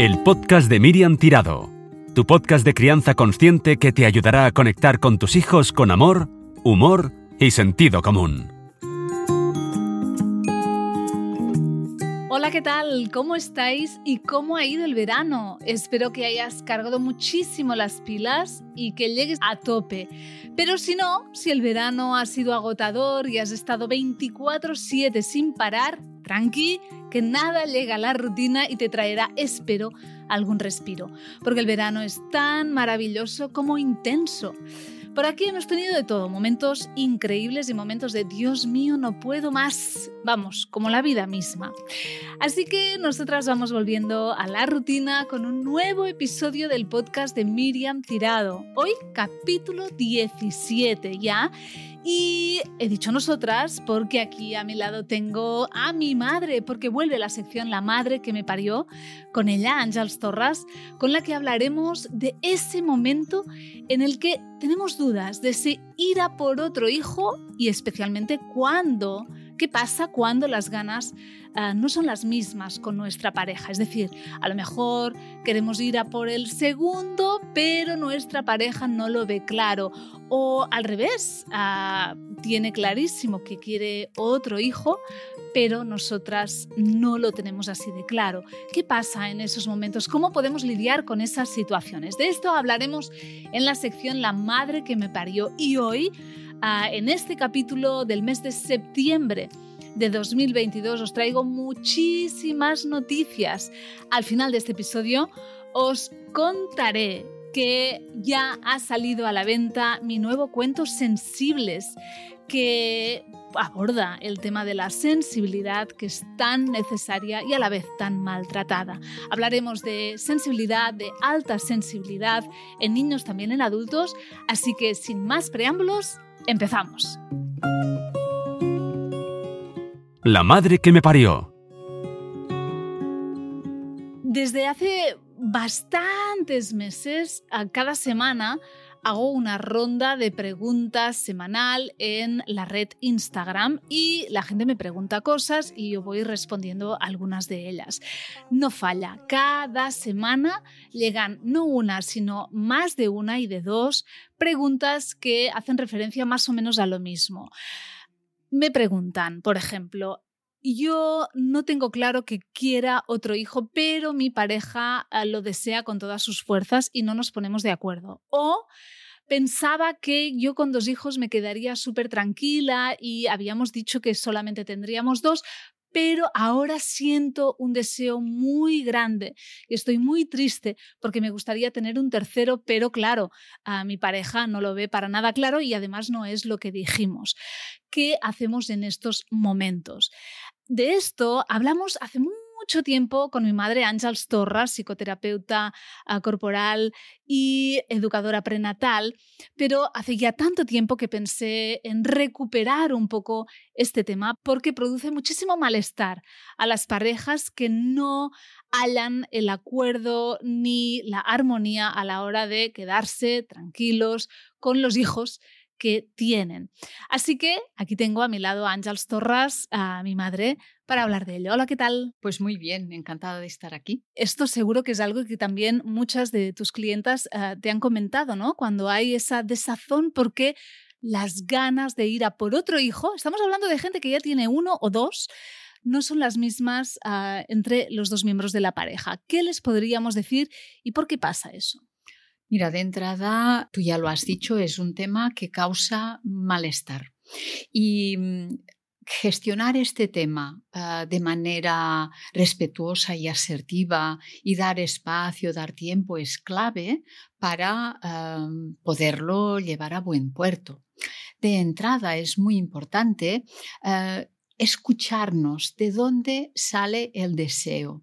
El podcast de Miriam Tirado, tu podcast de crianza consciente que te ayudará a conectar con tus hijos con amor, humor y sentido común. Hola, ¿qué tal? ¿Cómo estáis y cómo ha ido el verano? Espero que hayas cargado muchísimo las pilas y que llegues a tope. Pero si no, si el verano ha sido agotador y has estado 24/7 sin parar, tranqui, que nada llega a la rutina y te traerá, espero, algún respiro. Porque el verano es tan maravilloso como intenso. Por aquí hemos tenido de todo, momentos increíbles y momentos de Dios mío, no puedo más. Vamos, como la vida misma. Así que nosotras vamos volviendo a la rutina con un nuevo episodio del podcast de Miriam Tirado. Hoy capítulo 17 ya. Y he dicho nosotras porque aquí a mi lado tengo a mi madre, porque vuelve la sección La madre que me parió, con ella, Ángels Torras, con la que hablaremos de ese momento en el que tenemos dudas de si ir a por otro hijo y especialmente cuándo, qué pasa cuando las ganas uh, no son las mismas con nuestra pareja. Es decir, a lo mejor queremos ir a por el segundo, pero nuestra pareja no lo ve claro. O al revés, uh, tiene clarísimo que quiere otro hijo, pero nosotras no lo tenemos así de claro. ¿Qué pasa en esos momentos? ¿Cómo podemos lidiar con esas situaciones? De esto hablaremos en la sección La madre que me parió y hoy, en este capítulo del mes de septiembre, de 2022 os traigo muchísimas noticias. Al final de este episodio os contaré que ya ha salido a la venta mi nuevo cuento Sensibles, que aborda el tema de la sensibilidad que es tan necesaria y a la vez tan maltratada. Hablaremos de sensibilidad, de alta sensibilidad en niños, también en adultos, así que sin más preámbulos, empezamos. La madre que me parió. Desde hace bastantes meses, a cada semana, hago una ronda de preguntas semanal en la red Instagram y la gente me pregunta cosas y yo voy respondiendo algunas de ellas. No falla, cada semana llegan no una, sino más de una y de dos preguntas que hacen referencia más o menos a lo mismo. Me preguntan, por ejemplo, yo no tengo claro que quiera otro hijo, pero mi pareja eh, lo desea con todas sus fuerzas y no nos ponemos de acuerdo. O pensaba que yo con dos hijos me quedaría súper tranquila y habíamos dicho que solamente tendríamos dos, pero ahora siento un deseo muy grande y estoy muy triste porque me gustaría tener un tercero, pero claro, a mi pareja no lo ve para nada claro y además no es lo que dijimos. ¿Qué hacemos en estos momentos? De esto hablamos hace mucho tiempo con mi madre Ángels Torras, psicoterapeuta uh, corporal y educadora prenatal, pero hace ya tanto tiempo que pensé en recuperar un poco este tema porque produce muchísimo malestar a las parejas que no hallan el acuerdo ni la armonía a la hora de quedarse tranquilos con los hijos que tienen. Así que aquí tengo a mi lado a Ángels Torras, a mi madre, para hablar de ello. Hola, ¿qué tal? Pues muy bien, encantada de estar aquí. Esto seguro que es algo que también muchas de tus clientas uh, te han comentado, ¿no? Cuando hay esa desazón porque las ganas de ir a por otro hijo, estamos hablando de gente que ya tiene uno o dos, no son las mismas uh, entre los dos miembros de la pareja. ¿Qué les podríamos decir y por qué pasa eso? Mira, de entrada, tú ya lo has dicho, es un tema que causa malestar. Y mm, gestionar este tema uh, de manera respetuosa y asertiva y dar espacio, dar tiempo es clave para uh, poderlo llevar a buen puerto. De entrada es muy importante uh, escucharnos de dónde sale el deseo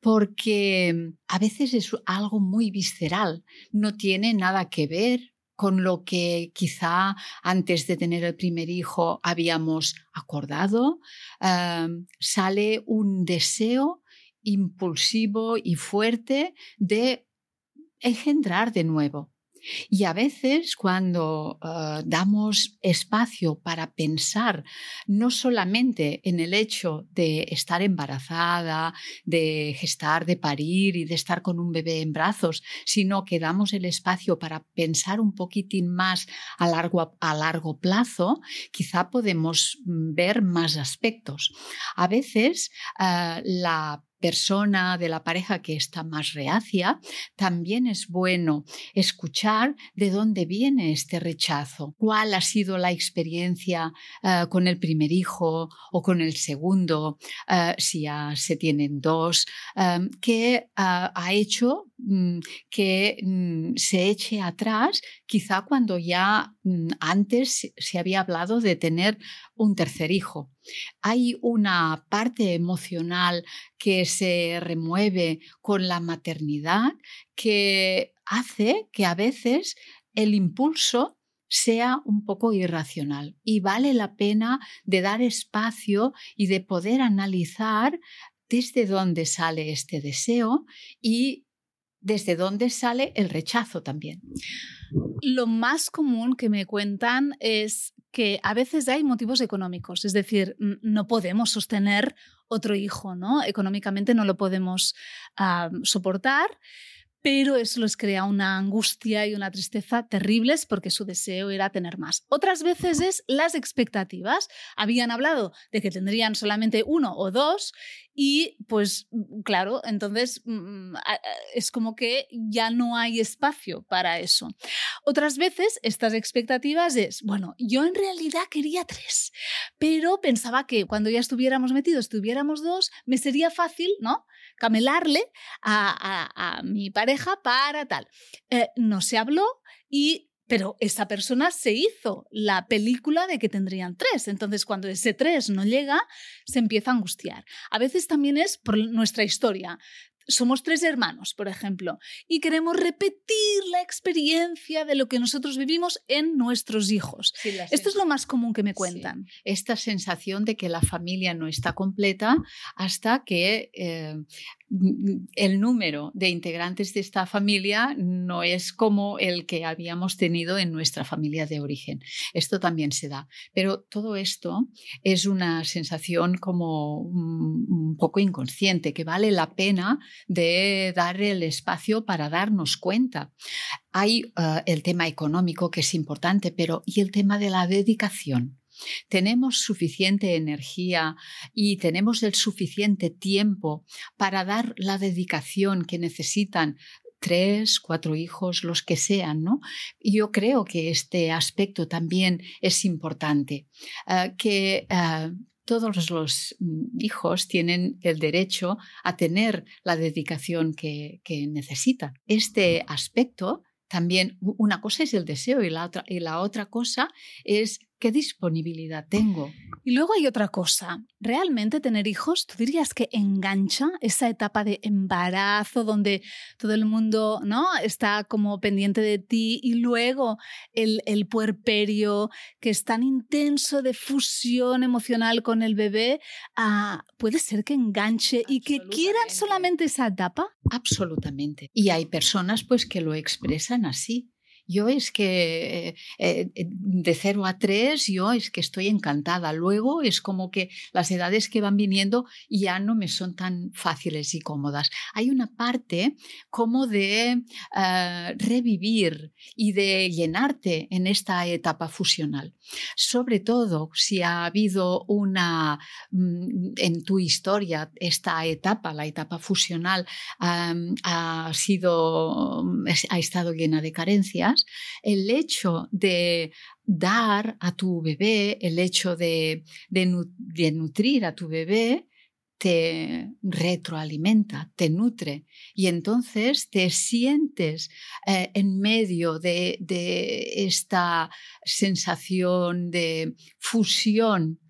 porque a veces es algo muy visceral, no tiene nada que ver con lo que quizá antes de tener el primer hijo habíamos acordado, sale un deseo impulsivo y fuerte de engendrar de nuevo. Y a veces cuando uh, damos espacio para pensar no solamente en el hecho de estar embarazada, de gestar, de parir y de estar con un bebé en brazos, sino que damos el espacio para pensar un poquitín más a largo, a largo plazo, quizá podemos mm, ver más aspectos. A veces uh, la persona de la pareja que está más reacia, también es bueno escuchar de dónde viene este rechazo, cuál ha sido la experiencia uh, con el primer hijo o con el segundo, uh, si ya se tienen dos, um, que uh, ha hecho que um, se eche atrás, quizá cuando ya antes se había hablado de tener un tercer hijo. Hay una parte emocional que se remueve con la maternidad que hace que a veces el impulso sea un poco irracional y vale la pena de dar espacio y de poder analizar desde dónde sale este deseo y desde dónde sale el rechazo también. Lo más común que me cuentan es que a veces hay motivos económicos, es decir, no podemos sostener otro hijo, ¿no? Económicamente no lo podemos soportar pero eso les crea una angustia y una tristeza terribles porque su deseo era tener más. Otras veces es las expectativas. Habían hablado de que tendrían solamente uno o dos y pues mm, claro, entonces mm, es como que ya no hay espacio para eso. Otras veces estas expectativas es, bueno, yo en realidad quería tres, pero pensaba que cuando ya estuviéramos metidos, tuviéramos dos, me sería fácil, ¿no? Camelarle a, a mi pareja para tal. Eh, no se habló y pero esa persona se hizo la película de que tendrían tres. Entonces, cuando ese tres no llega, se empieza a angustiar. A veces también es por nuestra historia somos tres hermanos, por ejemplo, y queremos repetir la experiencia de lo que nosotros vivimos en nuestros hijos. Esto es lo más común que me cuentan. Esta sensación de que la familia no está completa hasta que eh, el número de integrantes de esta familia no es como el que habíamos tenido en nuestra familia de origen. Esto también se da. Pero todo esto es una sensación como un poco inconsciente, que vale la pena de dar el espacio para darnos cuenta. Hay uh, el tema económico que es importante, pero ¿y el tema de la dedicación? tenemos suficiente energía y tenemos el suficiente tiempo para dar la dedicación que necesitan tres, cuatro hijos, los que sean, ¿no? Yo creo que este aspecto también es importante, uh, que uh, todos los mm, hijos tienen el derecho a tener la dedicación que, que necesitan. Este aspecto también, una cosa es el deseo y la otra, y la otra cosa es ¿Qué disponibilidad tengo? Y luego hay otra cosa. ¿Realmente tener hijos, tú dirías que engancha esa etapa de embarazo donde todo el mundo ¿no? está como pendiente de ti y luego el, el puerperio que es tan intenso de fusión emocional con el bebé, ah, puede ser que enganche y que quieran solamente esa etapa? Absolutamente. Y hay personas pues que lo expresan así. Yo es que eh, eh, de 0 a 3, yo es que estoy encantada. Luego es como que las edades que van viniendo ya no me son tan fáciles y cómodas. Hay una parte como de eh, revivir y de llenarte en esta etapa fusional. Sobre todo si ha habido una mm, en tu historia esta etapa, la etapa fusional, ha sido ha estado llena de carencias el hecho de dar a tu bebé, el hecho de, nutrir a tu bebé, te retroalimenta, te nutre. Y entonces te sientes eh, en medio de, esta sensación de fusión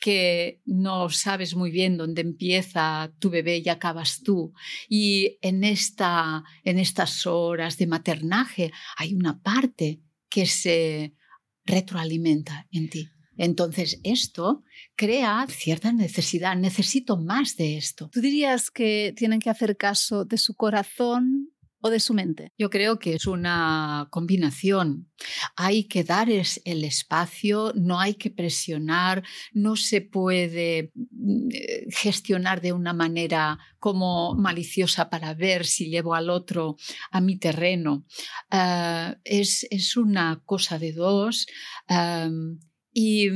que no sabes muy bien dónde empieza tu bebé y acabas tú. Y en, esta, en estas horas de maternaje hay una parte que se retroalimenta en ti. Entonces esto crea cierta necesidad, necesito más de esto. ¿Tú dirías que tienen que hacer caso de su corazón o de su mente? Yo creo que es una combinación. Hay que dar el espacio, no hay que presionar, no se puede mm, eh, gestionar de una manera como maliciosa para ver si llevo al otro a mi terreno. Ah, es, una cosa de dos y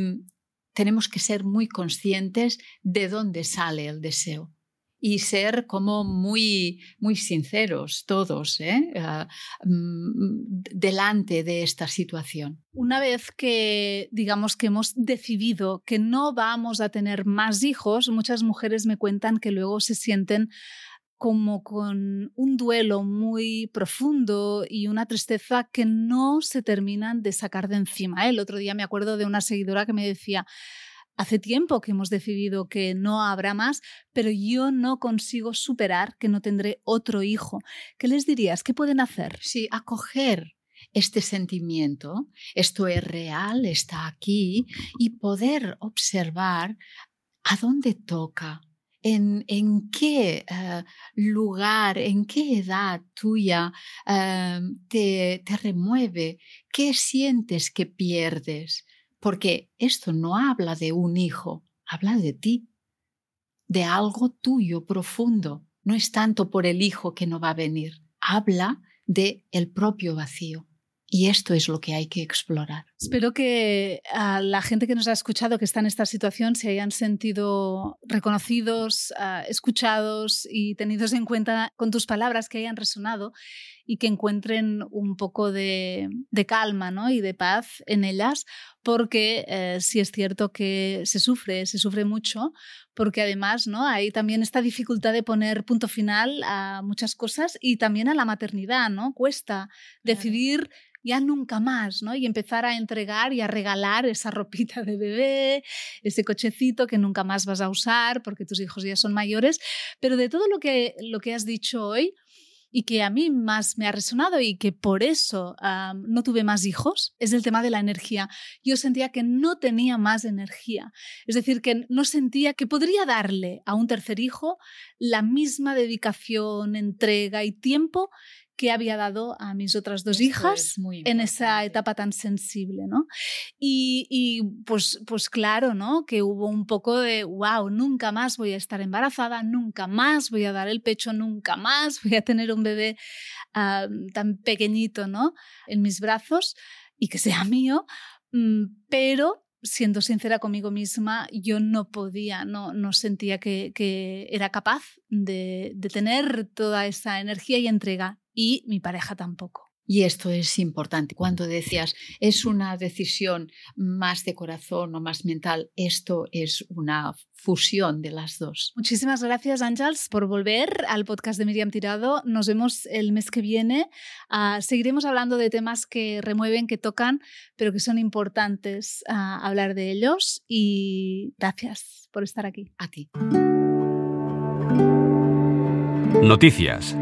tenemos que ser muy conscientes de dónde sale el deseo y ser como muy, muy sinceros todos ¿eh? Ah, mm, delante de esta situación. Una vez que digamos que hemos decidido que no vamos a tener más hijos, muchas mujeres me cuentan que luego se sienten como con un duelo muy profundo y una tristeza que no se terminan de sacar de encima. El otro día me acuerdo de una seguidora que me decía, Hace tiempo que hemos decidido que no habrá más, pero yo no consigo superar que no tendré otro hijo. ¿Qué les dirías? ¿Qué pueden hacer? Sí, acoger este sentimiento, esto es real, está aquí, y poder observar a dónde toca, en, en qué eh, lugar, en qué edad tuya eh, te, te remueve, qué sientes que pierdes porque esto no habla de un hijo, habla de ti, de algo tuyo profundo. No es tanto por el hijo que no va a venir, habla de el propio vacío. Y esto es lo que hay que explorar. Espero que a la gente que nos ha escuchado, que está en esta situación, se hayan sentido reconocidos, ah, escuchados y tenidos en cuenta con tus palabras, que hayan resonado y que encuentren un poco de, calma ¿no? y de paz en ellas, porque eh, sí es cierto que se sufre, se sufre mucho, porque además ¿no? hay también esta dificultad de poner punto final a muchas cosas y también a la maternidad, ¿no? Cuesta decidir ya nunca más, ¿no? Y empezar a y a regalar esa ropita de bebé, ese cochecito que nunca más vas a usar porque tus hijos ya son mayores. Pero de todo lo que, lo que has dicho hoy, y que a mí más me ha resonado y que por eso no tuve más hijos es el tema de la energía. Yo sentía que no tenía más energía, es decir, que no sentía que podría darle a un tercer hijo la misma dedicación, entrega y tiempo que había dado a mis otras dos hijas en esa etapa tan sensible, ¿no? Y, pues, pues claro, ¿no? Que hubo un poco de, wow, nunca más voy a estar embarazada, nunca más voy a dar el pecho, nunca más voy a tener un bebé ah, tan pequeñito, ¿no? En mis brazos y que sea mío, mm, pero siendo sincera conmigo misma, yo no podía, no, no sentía que, que era capaz de, de, tener toda esa energía y entrega y mi pareja tampoco. Y esto es importante. Cuando decías, es una decisión más de corazón o más mental, esto es una fusión de las dos. Muchísimas gracias, Ángels, por volver al podcast de Miriam Tirado. Nos vemos el mes que viene. Ah, seguiremos hablando de temas que remueven, que tocan, pero que son importantes ah, hablar de ellos. Y gracias por estar aquí. A ti. Noticias.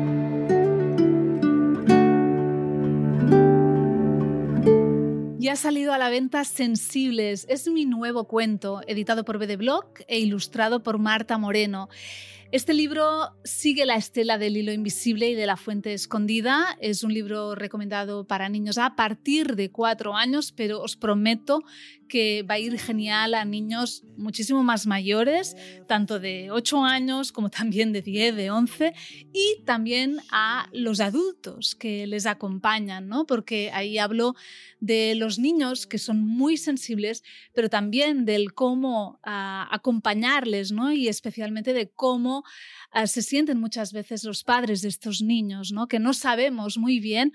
Ya ha salido a la venta Sensibles. Es mi nuevo cuento, editado por BD Blog e ilustrado por Marta Moreno. Este libro sigue la estela del hilo invisible y de la fuente escondida. Es un libro recomendado para niños a partir de cuatro años, pero os prometo que va a ir genial a niños muchísimo más mayores, tanto de 8 años como también de 10, de 11, y también a los adultos que les acompañan, ¿no? porque ahí hablo de los niños que son muy sensibles, pero también del cómo ah, acompañarles ¿no? y especialmente de cómo ah, se sienten muchas veces los padres de estos niños, ¿no? que no sabemos muy bien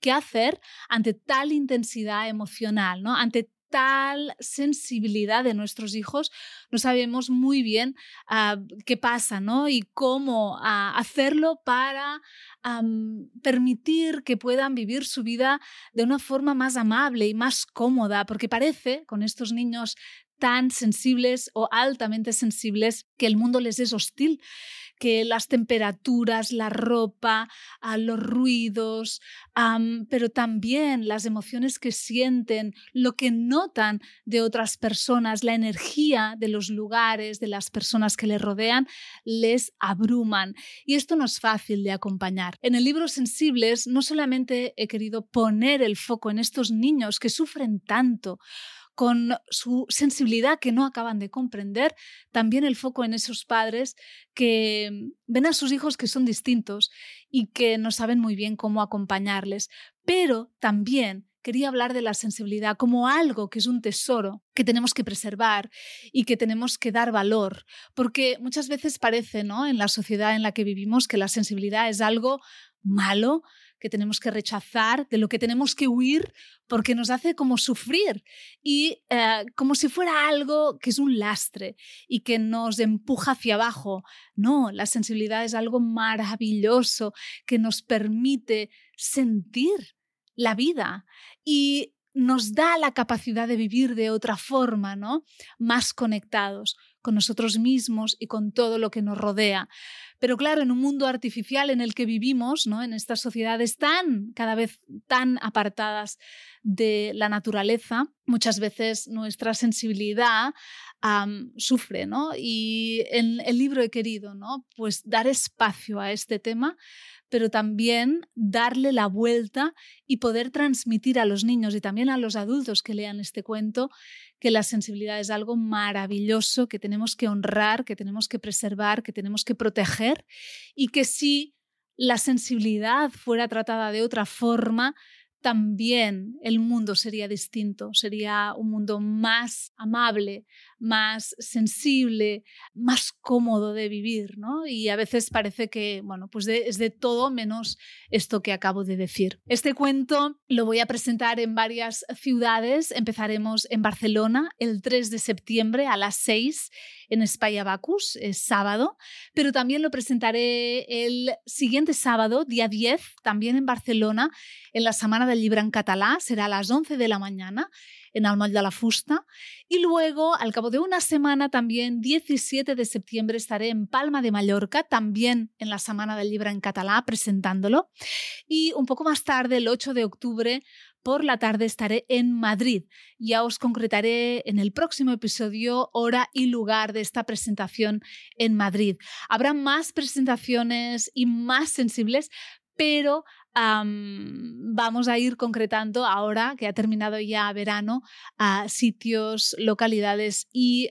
qué hacer ante tal intensidad emocional, ¿no? ante tal sensibilidad de nuestros hijos, no sabemos muy bien ah, qué pasa, ¿no? Y cómo ah, hacerlo para permitir que puedan vivir su vida de una forma más amable y más cómoda, porque parece, con estos niños tan sensibles o altamente sensibles que el mundo les es hostil que las temperaturas, la ropa, los ruidos, pero también las emociones que sienten, lo que notan de otras personas, la energía de los lugares, de las personas que les rodean, les abruman. Y esto no es fácil de acompañar. En el libro Sensibles no solamente he querido poner el foco en estos niños que sufren tanto, con su sensibilidad que no acaban de comprender, también el foco en esos padres que ven a sus hijos que son distintos y que no saben muy bien cómo acompañarles, pero también quería hablar de la sensibilidad como algo que es un tesoro que tenemos que preservar y que tenemos que dar valor, porque muchas veces parece, ¿no? En la sociedad en la que vivimos que la sensibilidad es algo malo, que tenemos que rechazar, de lo que tenemos que huir, porque nos hace como sufrir y eh, como si fuera algo que es un lastre y que nos empuja hacia abajo. No, la sensibilidad es algo maravilloso que nos permite sentir la vida y nos da la capacidad de vivir de otra forma, ¿no? Más conectados con nosotros mismos y con todo lo que nos rodea. Pero claro, en un mundo artificial en el que vivimos, ¿no? en estas sociedades tan, cada vez tan apartadas de la naturaleza, muchas veces nuestra sensibilidad sufre, ¿no? Y en el libro he querido, ¿no? Pues dar espacio a este tema pero también darle la vuelta y poder transmitir a los niños y también a los adultos que lean este cuento que la sensibilidad es algo maravilloso que tenemos que honrar, que tenemos que preservar, que tenemos que proteger y que si la sensibilidad fuera tratada de otra forma, también el mundo sería distinto, sería un mundo más amable, más sensible, más cómodo de vivir, ¿no? Y a veces parece que, bueno, pues es de todo menos esto que acabo de decir. Este cuento lo voy a presentar en varias ciudades. Empezaremos en Barcelona el 3 de septiembre a las 6 en España Bacus, es sábado, pero también lo presentaré el siguiente sábado, día 10, también en Barcelona, en la Semana del Libro en Catalá, será a las 11 de la mañana en Almoll de la Fusta. Y luego, al cabo de una semana, también 17 de septiembre, estaré en Palma de Mallorca, también en la Semana del Libro en Catalá, presentándolo. Y un poco más tarde, el 8 de octubre, por la tarde estaré en Madrid. Ya os concretaré en el próximo episodio hora y lugar de esta presentación en Madrid. Habrá más presentaciones y más sensibles, pero vamos a ir concretando ahora que ha terminado ya verano a sitios, localidades y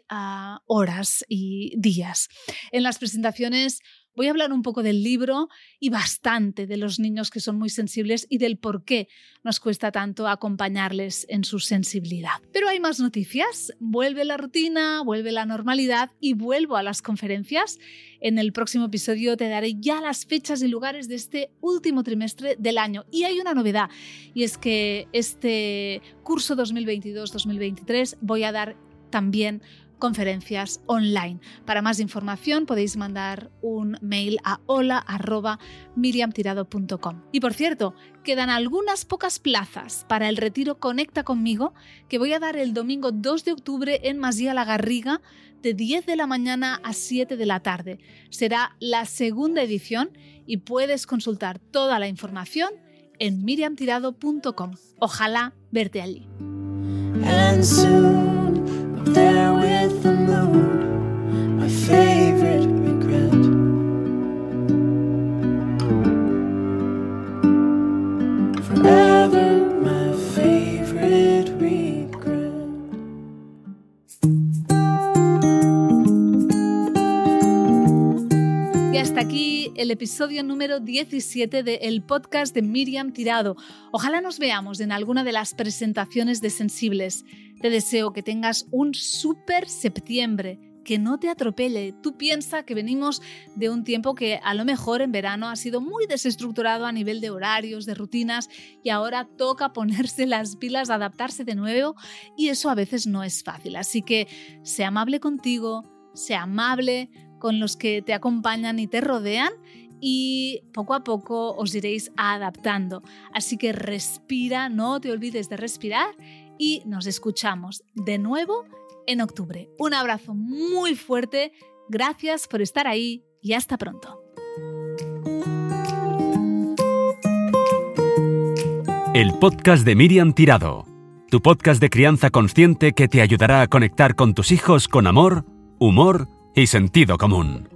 horas y días. En las presentaciones Voy a hablar un poco del libro y bastante de los niños que son muy sensibles y del por qué nos cuesta tanto acompañarles en su sensibilidad. Pero hay más noticias. Vuelve la rutina, vuelve la normalidad y vuelvo a las conferencias. En el próximo episodio te daré ya las fechas y lugares de este último trimestre del año. Y hay una novedad, y es que este curso 2022-2023 voy a dar también conferencias online. Para más información podéis mandar un mail a hola.miriamtirado.com. Y por cierto, quedan algunas pocas plazas para el retiro Conecta conmigo que voy a dar el domingo 2 de octubre en Masía La Garriga de 10 de la mañana a 7 de la tarde. Será la segunda edición y puedes consultar toda la información en miriamtirado.com. Ojalá verte allí. El episodio número 17 del podcast de Miriam Tirado. Ojalá nos veamos en alguna de las presentaciones de Sensibles. Te deseo que tengas un súper septiembre, que no te atropelle. Tú piensa que venimos de un tiempo que a lo mejor en verano ha sido muy desestructurado a nivel de horarios, de rutinas, y ahora toca ponerse las pilas, adaptarse de nuevo, y eso a veces no es fácil. Así que sea amable contigo, sea amable con los que te acompañan y te rodean y poco a poco os iréis adaptando. Así que respira, no te olvides de respirar y nos escuchamos de nuevo en octubre. Un abrazo muy fuerte, gracias por estar ahí y hasta pronto. El podcast de Miriam Tirado, tu podcast de crianza consciente que te ayudará a conectar con tus hijos con amor, humor y sentido común.